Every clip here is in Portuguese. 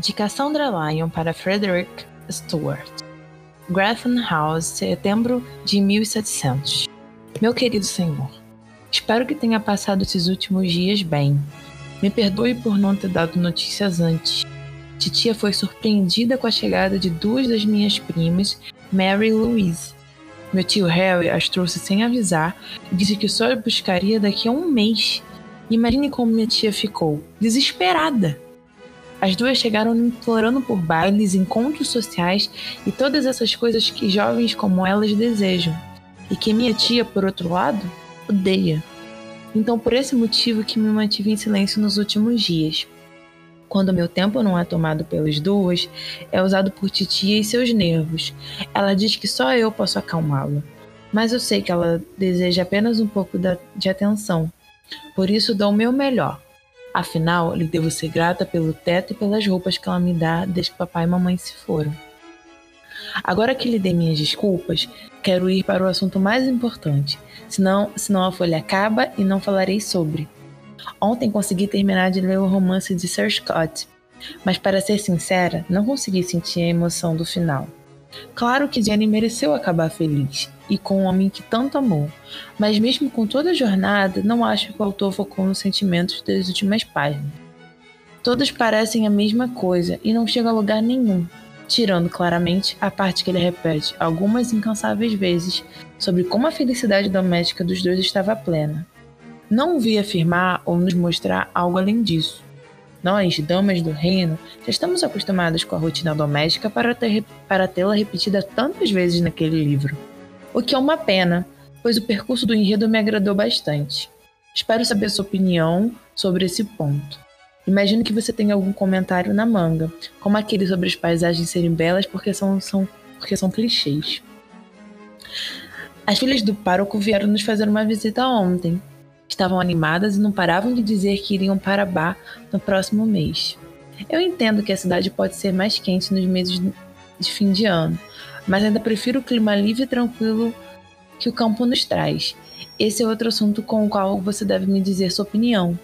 De Cassandra Lyon para Frederick Stuart. Grafton House, setembro de 1700. Meu querido senhor, espero que tenha passado esses últimos dias bem. Me perdoe por não ter dado notícias antes. Titia foi surpreendida com a chegada de duas das minhas primas, Mary e Louise. Meu tio Harry as trouxe sem avisar e disse que só buscaria daqui a um mês. Imagine como minha tia ficou, desesperada. As duas chegaram implorando por bailes, encontros sociais e todas essas coisas que jovens como elas desejam, e que minha tia, por outro lado, odeia. Então, por esse motivo que me mantive em silêncio nos últimos dias. Quando meu tempo não é tomado pelas duas, é usado por titia e seus nervos. Ela diz que só eu posso acalmá-la. Mas eu sei que ela deseja apenas um pouco de atenção. Por isso dou o meu melhor. Afinal, lhe devo ser grata pelo teto e pelas roupas que ela me dá desde que papai e mamãe se foram. Agora que lhe dei minhas desculpas, quero ir para o assunto mais importante, senão, senão a folha acaba e não falarei sobre. Ontem consegui terminar de ler o romance de Sir Scott, mas para ser sincera, não consegui sentir a emoção do final. Claro que Jenny mereceu acabar feliz, e com o homem que tanto amou. Mas mesmo com toda a jornada, não acho que o autor focou nos sentimentos das últimas páginas. Todos parecem a mesma coisa e não chegam a lugar nenhum, tirando claramente a parte que ele repete algumas incansáveis vezes sobre como a felicidade doméstica dos dois estava plena. Não vi afirmar ou nos mostrar algo além disso. Nós, damas do reino, já estamos acostumados com a rotina doméstica para, ter, para tê-la repetida tantas vezes naquele livro o que é uma pena, pois o percurso do enredo me agradou bastante. Espero saber sua opinião sobre esse ponto. Imagino que você tenha algum comentário na manga, como aquele sobre as paisagens serem belas porque são, são, porque são clichês. As filhas do pároco vieram nos fazer uma visita ontem. Estavam animadas e não paravam de dizer que iriam para Bar no próximo mês. Eu entendo que a cidade pode ser mais quente nos meses de fim de ano, mas ainda prefiro o clima livre e tranquilo que o campo nos traz. Esse é outro assunto com o qual você deve me dizer sua opinião.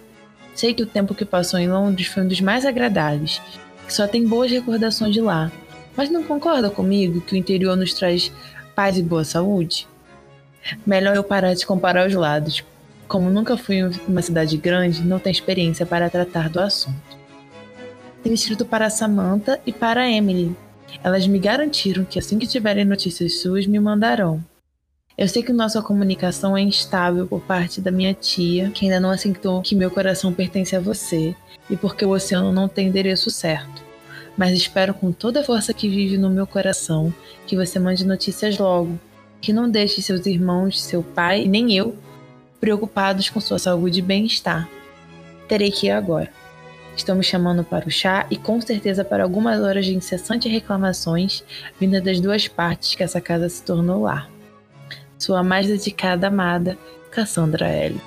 Sei que o tempo que passou em Londres foi um dos mais agradáveis, que só tem boas recordações de lá. Mas não concorda comigo que o interior nos traz paz e boa saúde? Melhor eu parar de comparar os lados. Como nunca fui em uma cidade grande, não tenho experiência para tratar do assunto. Tenho escrito para Samantha e para Emily, elas me garantiram que assim que tiverem notícias suas, me mandarão. Eu sei que nossa comunicação é instável por parte da minha tia, que ainda não aceitou que meu coração pertence a você, e porque o oceano não tem endereço certo. Mas espero com toda a força que vive no meu coração que você mande notícias logo, que não deixe seus irmãos, seu pai, nem eu, preocupados com sua saúde e bem-estar. Terei que ir agora. Me chamando para o chá e com certeza para algumas horas de incessantes reclamações vindas das duas partes que essa casa se tornou lar. Sua mais dedicada amada, Cassandra L.